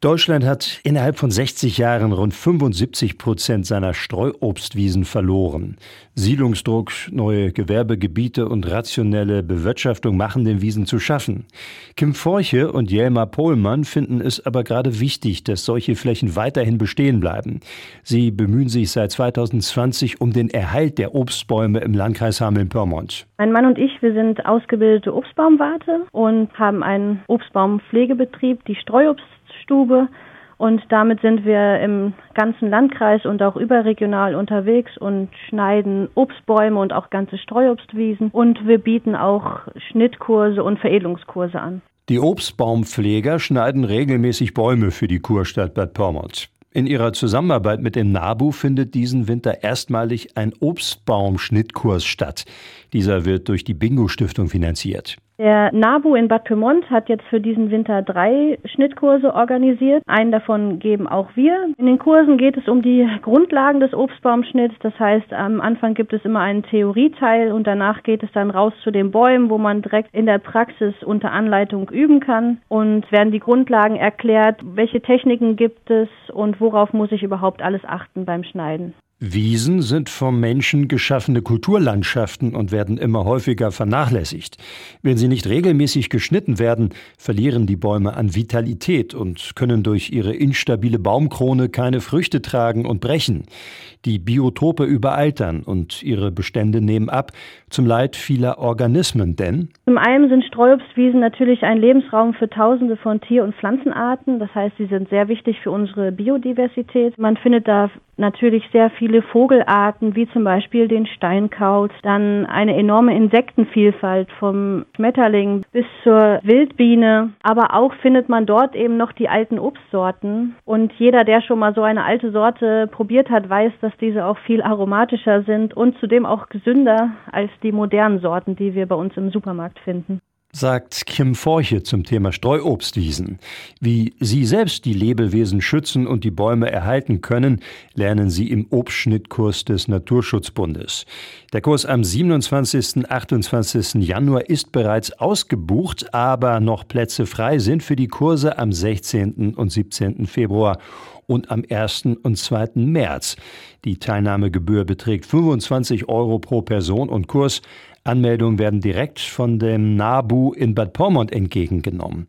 Deutschland hat innerhalb von 60 Jahren rund 75 Prozent seiner Streuobstwiesen verloren. Siedlungsdruck, neue Gewerbegebiete und rationelle Bewirtschaftung machen den Wiesen zu schaffen. Kim Forche und Jelmar Pohlmann finden es aber gerade wichtig, dass solche Flächen weiterhin bestehen bleiben. Sie bemühen sich seit 2020 um den Erhalt der Obstbäume im Landkreis Hameln-Pyrmont. Mein Mann und ich, wir sind ausgebildete Obstbaumwarte und haben einen Obstbaumpflegebetrieb, die Streuobst Stube. Und damit sind wir im ganzen Landkreis und auch überregional unterwegs und schneiden Obstbäume und auch ganze Streuobstwiesen. Und wir bieten auch Schnittkurse und Veredelungskurse an. Die Obstbaumpfleger schneiden regelmäßig Bäume für die Kurstadt Bad Pyrmont. In ihrer Zusammenarbeit mit dem NABU findet diesen Winter erstmalig ein Obstbaumschnittkurs statt. Dieser wird durch die Bingo-Stiftung finanziert. Der NABU in Bad Pyrmont hat jetzt für diesen Winter drei Schnittkurse organisiert. Einen davon geben auch wir. In den Kursen geht es um die Grundlagen des Obstbaumschnitts. Das heißt, am Anfang gibt es immer einen Theorieteil und danach geht es dann raus zu den Bäumen, wo man direkt in der Praxis unter Anleitung üben kann und werden die Grundlagen erklärt, welche Techniken gibt es und worauf muss ich überhaupt alles achten beim Schneiden. Wiesen sind vom Menschen geschaffene Kulturlandschaften und werden immer häufiger vernachlässigt. Wenn sie nicht regelmäßig geschnitten werden, verlieren die Bäume an Vitalität und können durch ihre instabile Baumkrone keine Früchte tragen und brechen. Die Biotope überaltern und ihre Bestände nehmen ab, zum Leid vieler Organismen, denn zum einen sind Streuobstwiesen natürlich ein Lebensraum für tausende von Tier- und Pflanzenarten. Das heißt, sie sind sehr wichtig für unsere Biodiversität. Man findet da natürlich sehr viele Vogelarten, wie zum Beispiel den Steinkauz, dann eine enorme Insektenvielfalt vom Schmetterling bis zur Wildbiene. Aber auch findet man dort eben noch die alten Obstsorten. Und jeder, der schon mal so eine alte Sorte probiert hat, weiß, dass diese auch viel aromatischer sind und zudem auch gesünder als die modernen Sorten, die wir bei uns im Supermarkt finden sagt Kim Forche zum Thema Streuobstwiesen. Wie Sie selbst die Lebewesen schützen und die Bäume erhalten können, lernen Sie im Obstschnittkurs des Naturschutzbundes. Der Kurs am 27. 28. Januar ist bereits ausgebucht, aber noch Plätze frei sind für die Kurse am 16. und 17. Februar und am 1. und 2. März. Die Teilnahmegebühr beträgt 25 Euro pro Person und Kurs. Anmeldungen werden direkt von dem NABU in Bad Pyrmont entgegengenommen.